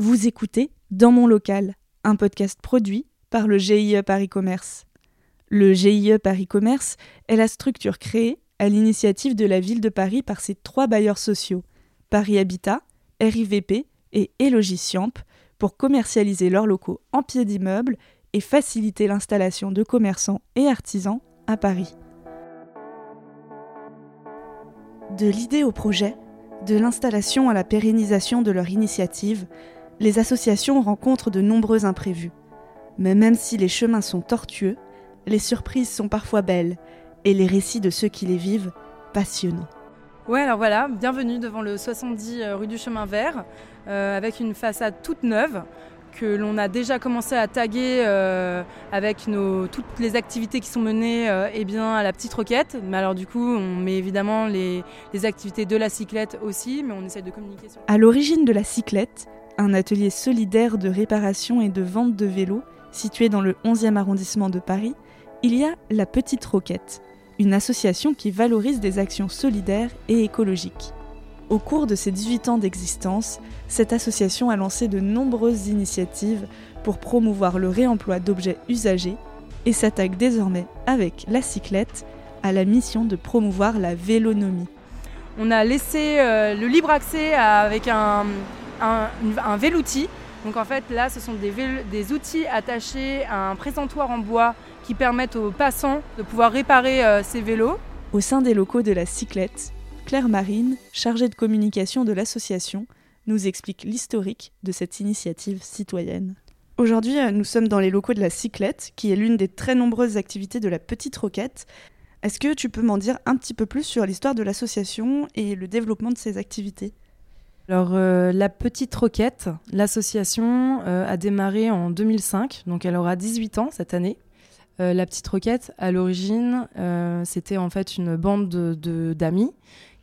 Vous écoutez Dans mon local, un podcast produit par le GIE Paris Commerce. Le GIE Paris Commerce est la structure créée à l'initiative de la ville de Paris par ses trois bailleurs sociaux, Paris Habitat, RIVP et Elogiciamp, pour commercialiser leurs locaux en pied d'immeuble et faciliter l'installation de commerçants et artisans à Paris. De l'idée au projet, de l'installation à la pérennisation de leur initiative, les associations rencontrent de nombreux imprévus. Mais même si les chemins sont tortueux, les surprises sont parfois belles et les récits de ceux qui les vivent passionnants. Ouais, alors voilà, bienvenue devant le 70 euh, rue du Chemin Vert, euh, avec une façade toute neuve que l'on a déjà commencé à taguer euh, avec nos, toutes les activités qui sont menées eh bien, à la petite roquette. Mais alors du coup, on met évidemment les, les activités de la cyclette aussi, mais on essaie de communiquer sur... À l'origine de la cyclette, un atelier solidaire de réparation et de vente de vélos situé dans le 11e arrondissement de Paris, il y a la Petite Roquette, une association qui valorise des actions solidaires et écologiques. Au cours de ses 18 ans d'existence, cette association a lancé de nombreuses initiatives pour promouvoir le réemploi d'objets usagés et s'attaque désormais avec la cyclette à la mission de promouvoir la vélonomie. On a laissé euh, le libre accès avec un, un, un véloutil. Donc en fait là ce sont des, des, outils attachés à un présentoir en bois qui permettent aux passants de pouvoir réparer euh, ces vélos. Au sein des locaux de la Cyclette, Claire Marine, chargée de communication de l'association, nous explique l'historique de cette initiative citoyenne. Aujourd'hui, euh, nous sommes dans les locaux de la Cyclette, qui est l'une des très nombreuses activités de la Petite Roquette. Est-ce que tu peux m'en dire un petit peu plus sur l'histoire de l'association et le développement de ses activités? Euh, la Petite Roquette, l'association euh, a démarré en 2005, donc elle aura 18 ans cette année. Euh, la Petite Roquette, à l'origine, c'était en fait une bande d'amis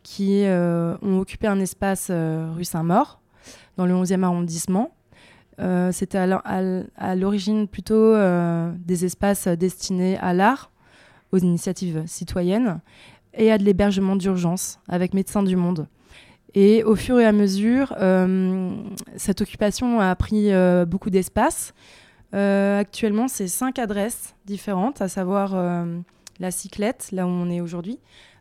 qui ont occupé un espace rue Saint-Maur, dans le 11e arrondissement. c'était à l'origine plutôt des espaces destinés à l'art, aux initiatives citoyennes et à de l'hébergement d'urgence avec Médecins du Monde. Et au fur et à mesure, euh, cette occupation a pris euh, beaucoup d'espace. Euh, actuellement, c'est cinq adresses différentes, à savoir la Cyclette, là où on est aujourd'hui,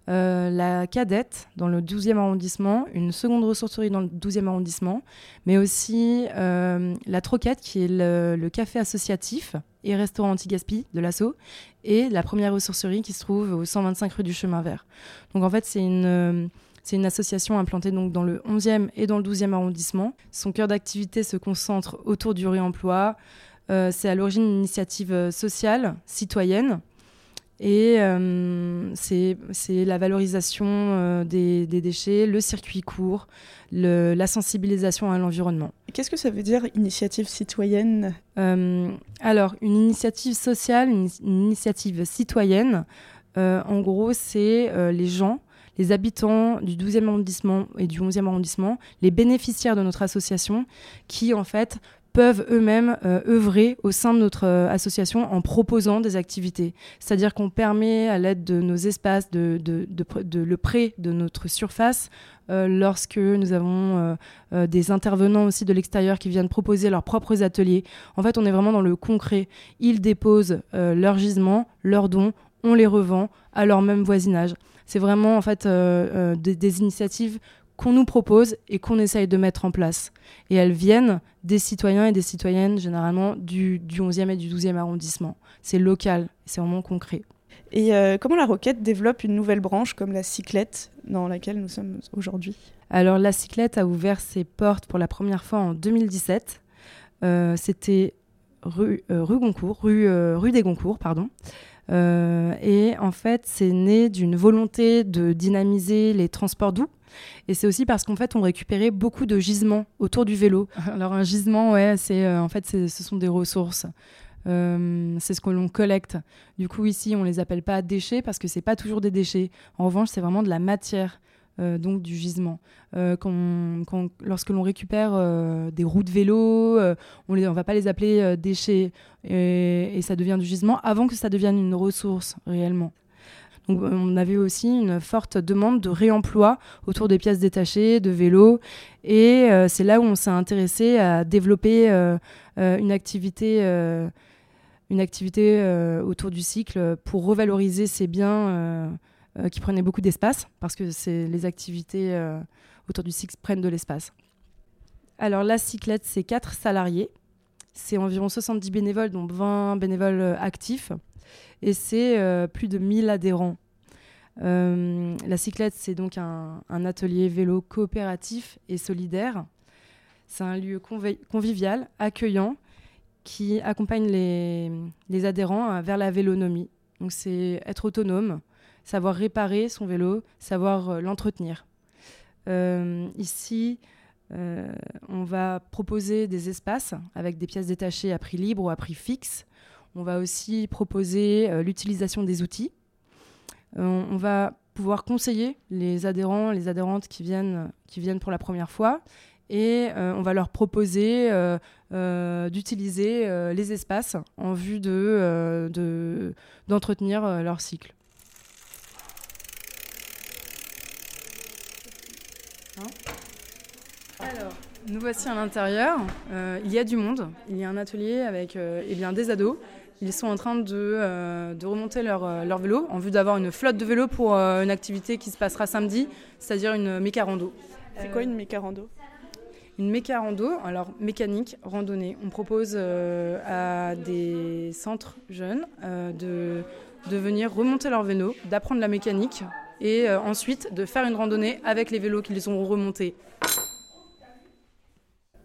la Cadette, dans le 12e arrondissement, une seconde ressourcerie dans le 12e arrondissement, mais aussi la Troquette, qui est le, café associatif et restaurant anti-gaspi de l'assaut, et la première ressourcerie qui se trouve au 125 rue du Chemin Vert. Donc en fait, c'est une c'est une association implantée donc dans le 11e et dans le 12e arrondissement. Son cœur d'activité se concentre autour du réemploi. Euh, c'est à l'origine une initiative euh, sociale, citoyenne. Et euh, c'est la valorisation des, déchets, le circuit court, la sensibilisation à l'environnement. Qu'est-ce que ça veut dire initiative citoyenne? Alors, une initiative sociale, une initiative citoyenne, en gros, c'est les gens les habitants du 12e arrondissement et du 11e arrondissement, les bénéficiaires de notre association, qui en fait peuvent eux-mêmes euh, œuvrer au sein de notre euh, association en proposant des activités. C'est-à-dire qu'on permet, à l'aide de nos espaces, de, le prêt de notre surface, euh, lorsque nous avons des intervenants aussi de l'extérieur qui viennent proposer leurs propres ateliers. En fait, on est vraiment dans le concret. Ils déposent leurs gisements, leurs dons, on les revend à leur même voisinage. C'est vraiment en fait euh, euh, des, initiatives qu'on nous propose et qu'on essaye de mettre en place. Et elles viennent des citoyens et des citoyennes, généralement du, 11e et du 12e arrondissement. C'est local, c'est vraiment concret. Et euh, comment la Roquette développe une nouvelle branche comme la cyclette dans laquelle nous sommes aujourd'hui? Alors la cyclette a ouvert ses portes pour la première fois en 2017. C'était rue, rue Goncourt, rue, rue des Goncourt, pardon. Euh, et en fait, c'est né d'une volonté de dynamiser les transports doux. Et c'est aussi parce qu'en fait, on récupérait beaucoup de gisements autour du vélo. Alors un gisement, ouais, c'est euh, en fait, ce sont des ressources. Euh, c'est ce que l'on collecte. Du coup, ici, on les appelle pas déchets parce que c'est pas toujours des déchets. En revanche, c'est vraiment de la matière. Euh, donc du gisement. Euh, quand, lorsque l'on récupère euh, des roues de vélo, on ne va pas les appeler déchets et, ça devient du gisement avant que ça devienne une ressource réellement. On avait aussi une forte demande de réemploi autour des pièces détachées, de vélos. Et c'est là où on s'est intéressé à développer une activité une activité autour du cycle pour revaloriser ces biens euh, euh, qui prenaient beaucoup d'espace, parce que les activités autour du cycle prennent de l'espace. Alors la cyclette, c'est 4 salariés, c'est environ 70 bénévoles, dont 20 bénévoles actifs, et c'est plus de 1000 adhérents. la cyclette, c'est donc un, atelier vélo coopératif et solidaire. C'est un lieu convivial, accueillant, qui accompagne les, adhérents euh, vers la vélonomie. Donc c'est être autonome, savoir réparer son vélo, savoir euh, l'entretenir. Euh, ici, on va proposer des espaces avec des pièces détachées à prix libre ou à prix fixe. On va aussi proposer l'utilisation des outils. on va pouvoir conseiller les adhérents, les adhérentes qui viennent, pour la première fois et euh, on va leur proposer euh, euh, d'utiliser les espaces en vue de, d'entretenir leur cycle. Alors, nous voici à l'intérieur. il y a du monde. Il y a un atelier avec eh bien, des ados. Ils sont en train de, de remonter leur, leur, vélo en vue d'avoir une flotte de vélos pour une activité qui se passera samedi, c'est-à-dire une méca rando. C'est quoi une méca rando une méca rando, alors mécanique, randonnée. On propose euh, à des centres jeunes euh, de, de venir remonter leur vélo, d'apprendre la mécanique et euh, ensuite de faire une randonnée avec les vélos qu'ils ont remontés.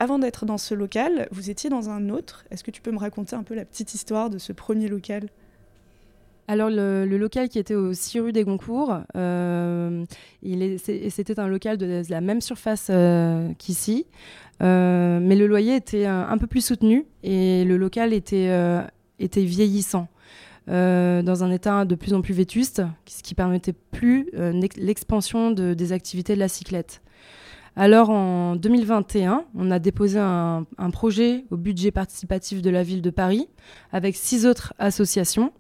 Avant d'être dans ce local, vous étiez dans un autre. Est-ce que tu peux me raconter un peu la petite histoire de ce premier local? Alors le, local qui était au 6 rue des Goncourt, euh, c'était un local de la même surface euh, qu'ici, euh, mais le loyer était un, peu plus soutenu et le local était, était vieillissant. dans un état de plus en plus vétuste, ce qui permettait plus l'expansion des activités de la cyclette. Alors en 2021, on a déposé un, projet au budget participatif de la ville de Paris avec six autres associations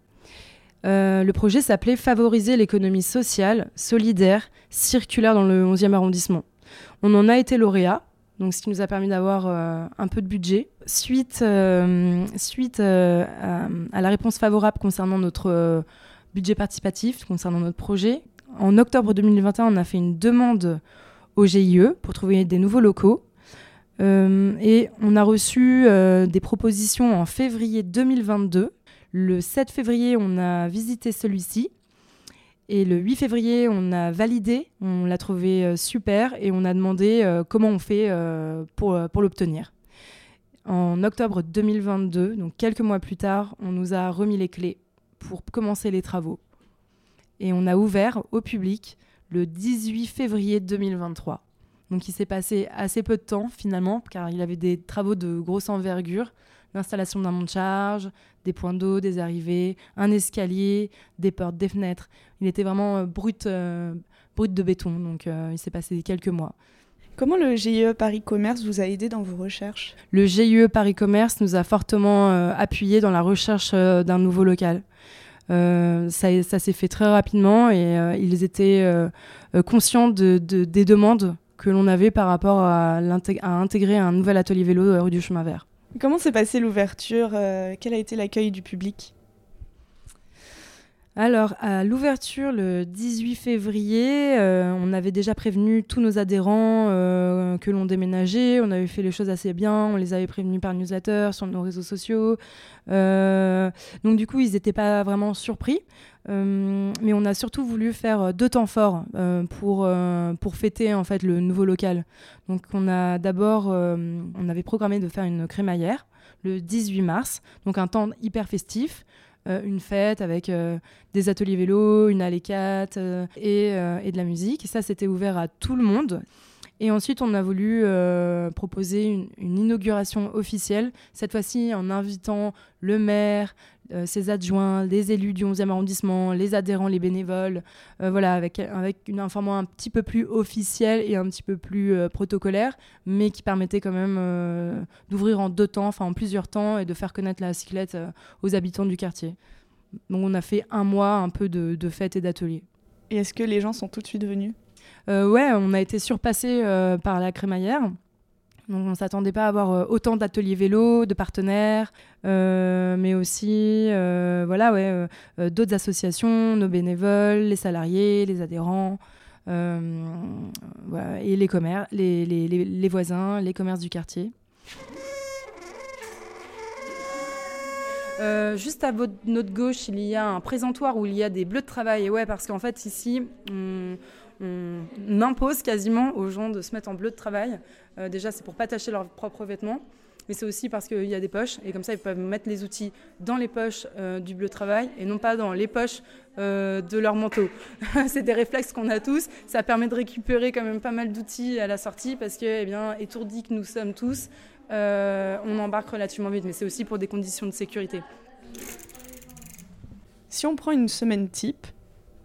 euh, le projet s'appelait Favoriser l'économie sociale, solidaire, circulaire dans le 11e arrondissement. On en a été lauréat, donc ce qui nous a permis d'avoir euh, un peu de budget. Suite, euh, suite à, la réponse favorable concernant notre budget participatif, concernant notre projet, en octobre 2021, on a fait une demande au GIE pour trouver des nouveaux locaux. et on a reçu des propositions en février 2022 le 7 février, on a visité celui-ci. Et le 8 février, on a validé, on l'a trouvé euh, super et on a demandé euh, comment on fait euh, pour, pour l'obtenir. En octobre 2022, donc quelques mois plus tard, on nous a remis les clés pour commencer les travaux. Et on a ouvert au public le 18 février 2023. Donc il s'est passé assez peu de temps finalement, car il avait des travaux de grosse envergure l'installation d'un monte-charge, des points d'eau, des arrivées, un escalier, des portes, des fenêtres. Il était vraiment euh, brut, euh, brut de béton, donc euh, il s'est passé quelques mois. Comment le GIE Paris Commerce vous a aidé dans vos recherches? Le GIE Paris Commerce nous a fortement appuyé dans la recherche d'un nouveau local. Ça, ça s'est fait très rapidement et ils étaient conscients de, des demandes que l'on avait par rapport à, à, intégrer un nouvel atelier vélo rue du Chemin Vert. Comment s'est passée l'ouverture euh, Quel a été l'accueil du public? Alors, à l'ouverture, le 18 février, euh, on avait déjà prévenu tous nos adhérents euh, que l'on déménageait. On avait fait les choses assez bien. On les avait prévenus par newsletter, sur nos réseaux sociaux. donc, du coup, ils n'étaient pas vraiment surpris. mais on a surtout voulu faire deux temps forts pour, pour fêter en fait le nouveau local. Donc, on a d'abord, on avait programmé de faire une crémaillère le 18 mars, donc un temps hyper festif. Euh, une fête avec euh, des ateliers vélo, une allée 4 euh, et, et, de la musique. Et ça, c'était ouvert à tout le monde. Et ensuite, on a voulu proposer une, une, inauguration officielle, cette fois-ci en invitant le maire, euh, ses adjoints, les élus du 11e arrondissement, les adhérents, les bénévoles, euh, voilà, avec, avec une, un format un petit peu plus officiel et un petit peu plus euh, protocolaire, mais qui permettait quand même d'ouvrir en deux temps, enfin en plusieurs temps, et de faire connaître la cyclette aux habitants du quartier. Donc on a fait un mois un peu de, de fêtes et d'ateliers. Et est-ce que les gens sont tout de suite venus? Ouais, on a été surpassé euh, par la crémaillère. Donc on ne s'attendait pas à avoir euh, autant d'ateliers vélo, de partenaires, mais aussi voilà, ouais, d'autres associations, nos bénévoles, les salariés, les adhérents. Et les, commerces, les, voisins, les commerces du quartier. Euh, juste à votre, notre gauche, il y a un présentoir où il y a des bleus de travail. Et ouais, parce qu'en fait, ici, impose quasiment aux gens de se mettre en bleu de travail. Euh, déjà, c'est pour pas tacher leurs propres vêtements. Mais c'est aussi parce qu'il y a des poches. Et comme ça, ils peuvent mettre les outils dans les poches euh, du bleu de travail et non pas dans les poches de leur manteau. c'est des réflexes qu'on a tous. Ça permet de récupérer quand même pas mal d'outils à la sortie parce que, eh bien, étourdis que nous sommes tous, euh, on embarque relativement vite, mais c'est aussi pour des conditions de sécurité. Si on prend une semaine type,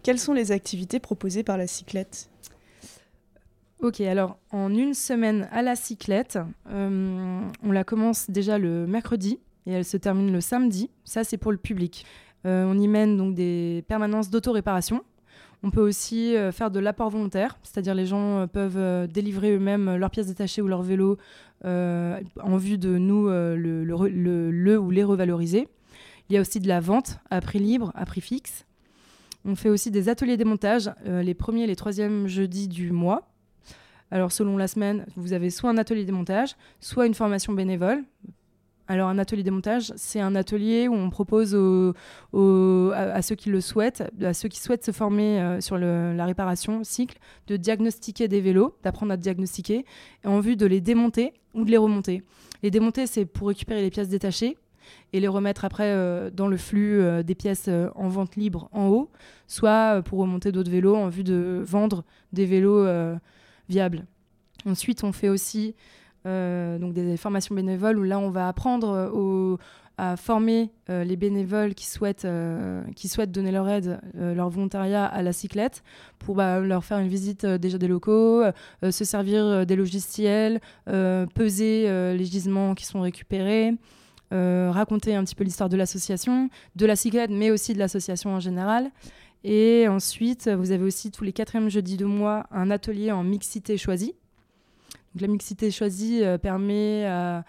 quelles sont les activités proposées par la cyclette? Ok, alors en une semaine à la cyclette, euh, on la commence déjà le mercredi et elle se termine le samedi. Ça, c'est pour le public. Euh, on y mène donc des permanences d'autoréparation on peut aussi euh, faire de l'apport volontaire, c'est-à-dire les gens peuvent délivrer eux-mêmes leurs pièces détachées ou leur vélo en vue de nous le, ou les revaloriser. Il y a aussi de la vente à prix libre, à prix fixe. On fait aussi des ateliers démontage les premiers et les troisièmes jeudis du mois. Alors selon la semaine, vous avez soit un atelier démontage, soit une formation bénévole alors un atelier démontage, c'est un atelier où on propose à, ceux qui le souhaitent, à ceux qui souhaitent se former euh, sur la réparation cycle, de diagnostiquer des vélos, d'apprendre à diagnostiquer, en vue de les démonter ou de les remonter. Les démonter, c'est pour récupérer les pièces détachées et les remettre après euh, dans le flux euh, des pièces en vente libre en haut, soit pour remonter d'autres vélos en vue de vendre des vélos viables. Ensuite, on fait aussi euh, des formations bénévoles où là on va apprendre euh, à former euh, les bénévoles qui souhaitent, qui souhaitent donner leur aide, leur volontariat à la cyclette pour bah, leur faire une visite déjà des locaux, se servir des logiciels, peser les gisements qui sont récupérés. Raconter un petit peu l'histoire de l'association, de la cyclette, mais aussi de l'association en général. Et ensuite, vous avez aussi tous les quatrièmes jeudis de mois un atelier en mixité choisie, la mixité choisie euh, permet à,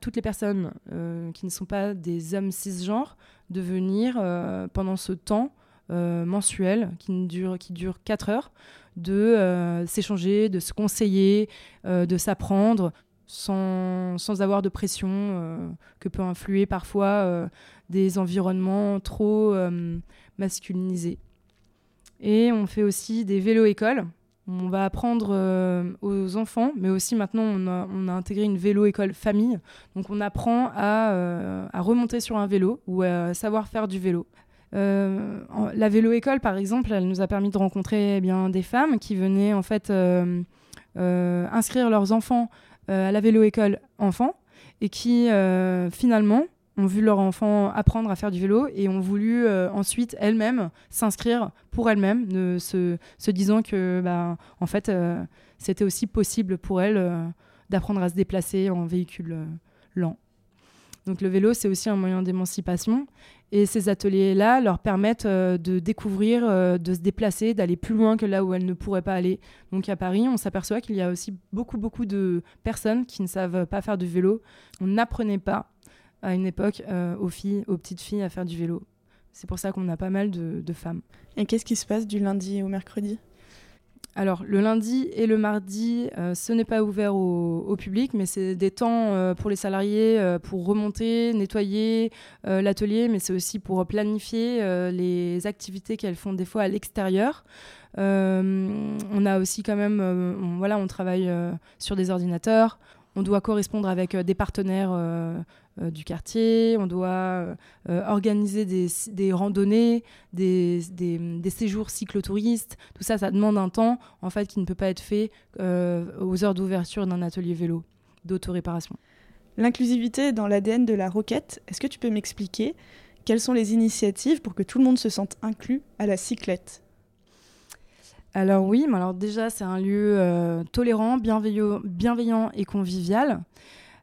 toutes les personnes euh, qui ne sont pas des hommes cisgenres de venir euh, pendant ce temps mensuel qui dure, qui dure 4 heures, de s'échanger, de se conseiller, de s'apprendre sans, sans, avoir de pression que peut influer parfois des environnements trop masculinisés. Et on fait aussi des vélos-écoles on va apprendre euh, aux enfants, mais aussi maintenant on a, intégré une vélo-école famille. Donc on apprend euh, à, remonter sur un vélo ou à savoir faire du vélo. Euh, la vélo-école, par exemple, elle nous a permis de rencontrer eh bien, des femmes qui venaient en fait inscrire leurs enfants à la vélo-école enfant et qui finalement ont vu leur enfant apprendre à faire du vélo et ont voulu euh, ensuite elles-mêmes s'inscrire pour elles-mêmes, se, se, disant que bah, en fait euh, c'était aussi possible pour elles euh, d'apprendre à se déplacer en véhicule lent. Donc le vélo c'est aussi un moyen d'émancipation et ces ateliers-là leur permettent de découvrir, de se déplacer, d'aller plus loin que là où elles ne pourraient pas aller. Donc à Paris, on s'aperçoit qu'il y a aussi beaucoup beaucoup de personnes qui ne savent pas faire du vélo. On n'apprenait pas à une époque euh, aux filles, aux petites filles à faire du vélo. C'est pour ça qu'on a pas mal de, femmes. Et qu'est-ce qui se passe du lundi au mercredi? Alors, le lundi et le mardi, euh, ce n'est pas ouvert au, public, mais c'est des temps euh, pour les salariés pour remonter, nettoyer l'atelier, mais c'est aussi pour planifier les activités qu'elles font des fois à l'extérieur. on a aussi quand même, voilà, on travaille sur des ordinateurs, on doit correspondre avec des partenaires euh, du quartier, on doit euh, organiser des, randonnées, des, séjours cyclotouristes. Tout ça, ça demande un temps en fait qui ne peut pas être fait euh, aux heures d'ouverture d'un atelier vélo d'autoréparation. L'inclusivité dans l'ADN de la Roquette, est-ce que tu peux m'expliquer quelles sont les initiatives pour que tout le monde se sente inclus à la cyclette? Alors oui, mais alors déjà c'est un lieu tolérant, bienveillant, et convivial.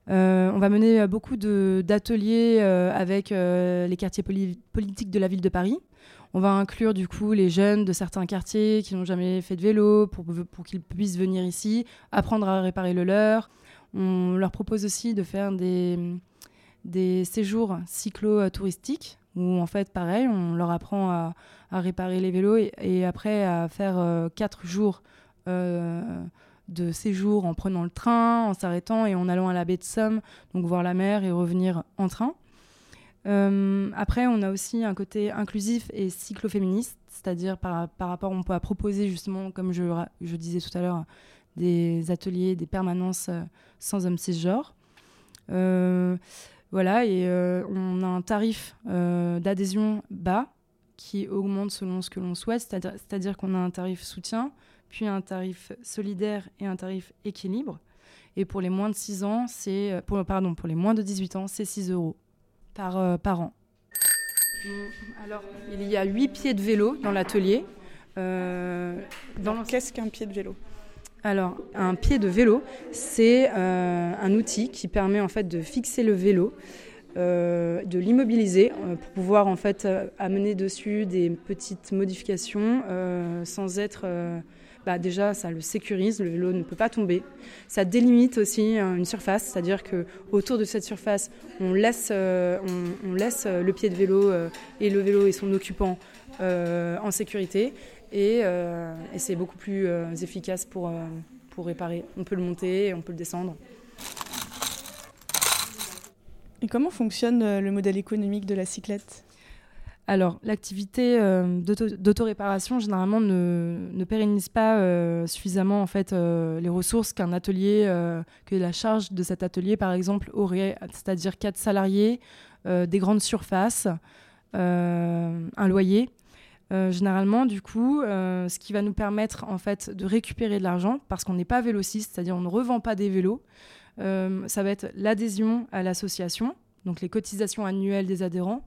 on va mener beaucoup d'ateliers avec les quartiers politiques de la ville de Paris. On va inclure du coup les jeunes de certains quartiers qui n'ont jamais fait de vélo pour, pour qu'ils puissent venir ici, apprendre à réparer le leur. On leur propose aussi de faire des, des séjours cyclo-touristiques où en fait pareil, on leur apprend à, réparer les vélos et, après à faire euh, quatre jours euh, de séjour en prenant le train, en s'arrêtant et en allant à la baie de Somme, donc voir la mer et revenir en train. Euh, après, on a aussi un côté inclusif et cycloféministe, c'est-à-dire par, rapport, on peut proposer justement, comme je, disais tout à l'heure, des ateliers, des permanences sans hommes cisgenres. Euh, voilà, et euh, on a un tarif d'adhésion bas qui augmente selon ce que l'on souhaite, c'est-à-dire qu'on a un tarif soutien, puis un tarif solidaire et un tarif équilibre. Et pour les moins de 6 ans, c'est pardon, pour les moins de 18 ans, c'est 6 euros par, euh, par an. Alors, il y a 8 pieds de vélo dans l'atelier. Euh, Qu'est-ce qu'un pied de vélo? Alors, un pied de vélo, c'est euh, un outil qui permet en fait de fixer le vélo, de l'immobiliser pour pouvoir en fait amener dessus des petites modifications sans être bah, déjà ça le sécurise, le vélo ne peut pas tomber. Ça délimite aussi euh, une surface, c'est-à-dire que autour de cette surface, on laisse, euh, euh, le pied de vélo et le vélo et son occupant en sécurité et, c'est beaucoup plus efficace pour, pour réparer. On peut le monter, on peut le descendre. Et comment fonctionne le modèle économique de la cyclette? Alors, l'activité euh, d'autoréparation, généralement, ne, pérennise pas euh, suffisamment en fait, euh, les ressources qu'un atelier, que la charge de cet atelier, par exemple, aurait, c'est-à-dire quatre salariés, des grandes surfaces, un loyer. Généralement, du coup, ce qui va nous permettre en fait de récupérer de l'argent, parce qu'on n'est pas vélociste, c'est-à-dire on ne revend pas des vélos, ça va être l'adhésion à l'association, donc les cotisations annuelles des adhérents,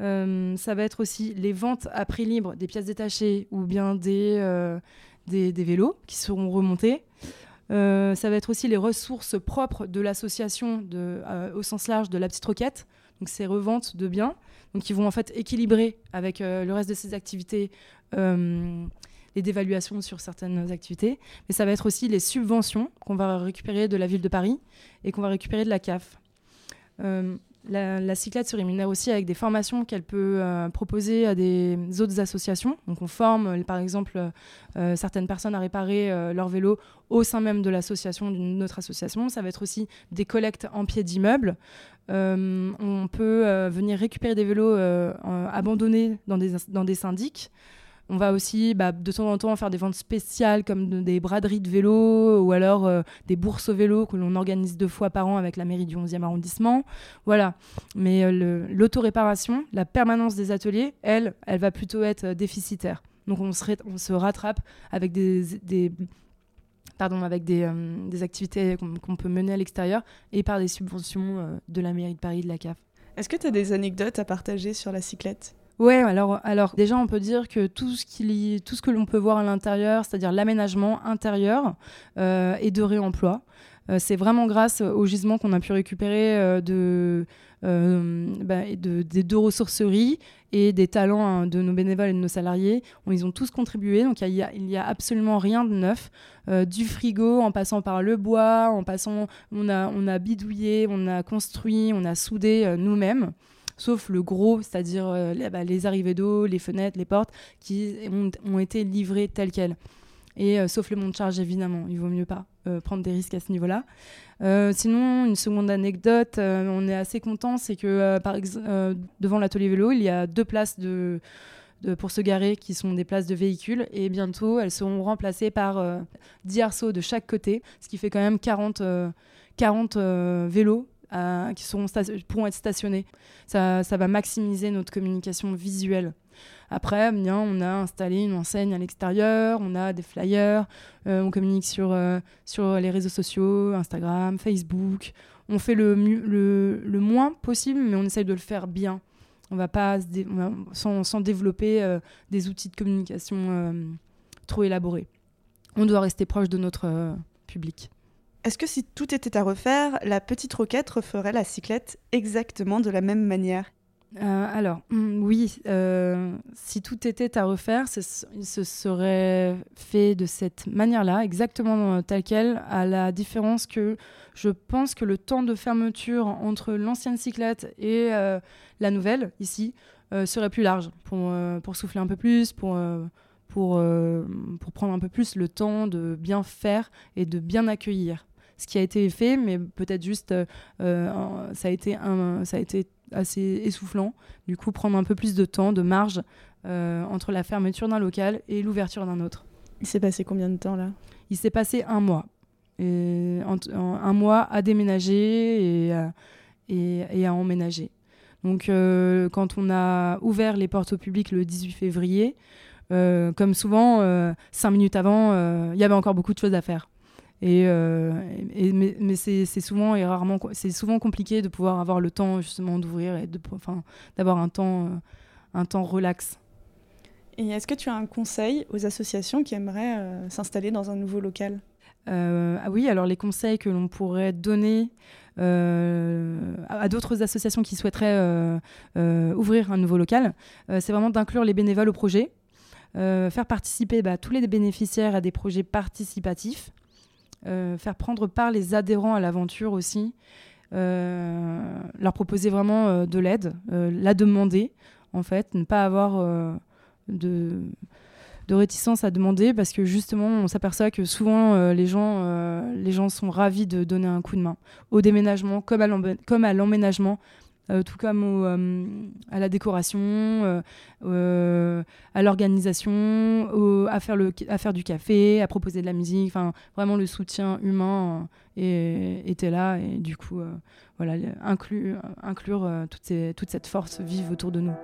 euh, ça va être aussi les ventes à prix libre des pièces détachées ou bien des, euh, des, vélos qui seront remontés. Euh, ça va être aussi les ressources propres de l'association au sens large de la petite roquette. Donc ces reventes de biens, donc qui vont en fait équilibrer avec le reste de ces activités les dévaluations sur certaines activités. Mais ça va être aussi les subventions qu'on va récupérer de la ville de Paris et qu'on va récupérer de la CAF. La, cyclette se rémunère aussi avec des formations qu'elle peut euh, proposer à des autres associations. On forme euh, par exemple euh, certaines personnes à réparer leur vélo au sein même de l'association d'une autre association. Ça va être aussi des collectes en pied d'immeubles. on peut venir récupérer des vélos abandonnés dans des syndics. On va aussi bah, de temps en temps faire des ventes spéciales comme des braderies de vélo ou alors euh, des bourses au vélo que l'on organise deux fois par an avec la mairie du 11e arrondissement. Voilà. Mais euh, l'autoréparation, la permanence des ateliers, elle, elle va plutôt être euh, déficitaire. Donc on se, rattrape avec des, pardon, avec des, activités qu'on peut mener à l'extérieur et par des subventions de la mairie de Paris, de la CAF. Est-ce que tu as des anecdotes à partager sur la cyclette? Ouais, alors, alors déjà on peut dire que tout ce, qui, tout ce que l'on peut voir à l'intérieur, c'est-à-dire l'aménagement intérieur, euh, est de réemploi. Euh, c'est vraiment grâce au gisement qu'on a pu récupérer euh, de, bah, de, des deux ressourceries et des talents hein, de nos bénévoles et de nos salariés. ils ont tous contribué, donc il n'y a, absolument rien de neuf. du frigo, en passant par le bois, en passant, on a bidouillé, on a construit, on a soudé nous-mêmes sauf le gros, c'est-à-dire euh, bah, les, arrivées d'eau, les fenêtres, les portes, qui ont, été livrées telles quelles. Et euh, sauf le monte charge, évidemment, il vaut mieux pas euh, prendre des risques à ce niveau-là. sinon, une seconde anecdote, on est assez content, c'est que devant l'atelier vélo, il y a deux places de, pour se garer qui sont des places de véhicules et bientôt elles seront remplacées par 10 arceaux de chaque côté, ce qui fait quand même 40, 40 vélos qui seront pourront être stationnés. Ça, va maximiser notre communication visuelle. Après, bien, on a installé une enseigne à l'extérieur, on a des flyers, euh, on communique sur, euh, sur les réseaux sociaux, Instagram, Facebook. On fait le, le, moins possible, mais on essaye de le faire bien. On va pas sans, sans, développer euh, des outils de communication trop élaborés. On doit rester proche de notre public. Est-ce que si tout était à refaire, la petite roquette referait la cyclette exactement de la même manière? Euh, alors, mm, oui, euh, si tout était à refaire, ce, ce serait fait de cette manière-là, exactement tel quel, à la différence que je pense que le temps de fermeture entre l'ancienne cyclette et euh, la nouvelle, ici, serait plus large pour, souffler un peu plus, pour prendre un peu plus le temps de bien faire et de bien accueillir ce qui a été fait, mais peut-être juste ça a été un, ça a été assez essoufflant. Du coup, prendre un peu plus de temps, de marge euh, entre la fermeture d'un local et l'ouverture d'un autre. Il s'est passé combien de temps là? Il s'est passé un mois. Et un mois à déménager et, et, à emménager. Donc, euh, quand on a ouvert les portes au public le 18 février, euh, comme souvent, cinq minutes avant, il y avait encore beaucoup de choses à faire. Et, euh, mais, c'est souvent et rarement, c'est souvent compliqué de pouvoir avoir le temps justement d'ouvrir et de, enfin, d'avoir un temps, euh, un temps relax. Et est-ce que tu as un conseil aux associations qui aimeraient euh, s'installer dans un nouveau local? Ah oui, alors les conseils que l'on pourrait donner à, d'autres associations qui souhaiteraient ouvrir un nouveau local, c'est vraiment d'inclure les bénévoles au projet, faire participer bah, tous les bénéficiaires à des projets participatifs, faire prendre part les adhérents à l'aventure aussi, euh, leur proposer vraiment euh, de l'aide, la demander en fait, ne pas avoir de, réticence à demander parce que justement on s'aperçoit que souvent les gens sont ravis de donner un coup de main au déménagement comme à l'emménagement euh, tout comme euh, à la décoration, euh, à l'organisation, à, faire du café, à proposer de la musique. Vraiment, le soutien humain était là. Et du coup, voilà, inclure, inclure toute, toute cette force vive autour de nous.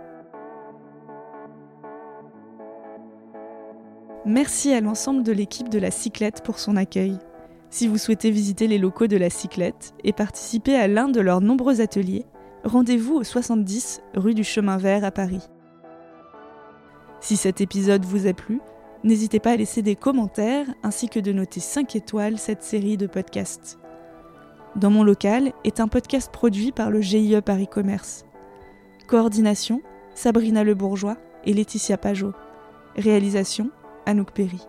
Merci à l'ensemble de l'équipe de la Cyclette pour son accueil. Si vous souhaitez visiter les locaux de la Cyclette et participer à l'un de leurs nombreux ateliers, rendez-vous au 70 rue du Chemin Vert à Paris. Si cet épisode vous a plu, n'hésitez pas à laisser des commentaires ainsi que de noter 5 étoiles cette série de podcasts. Dans mon local est un podcast produit par le GIE Paris Commerce. Coordination Sabrina Le Bourgeois et Laetitia Pajot. Réalisation Anouk Perry.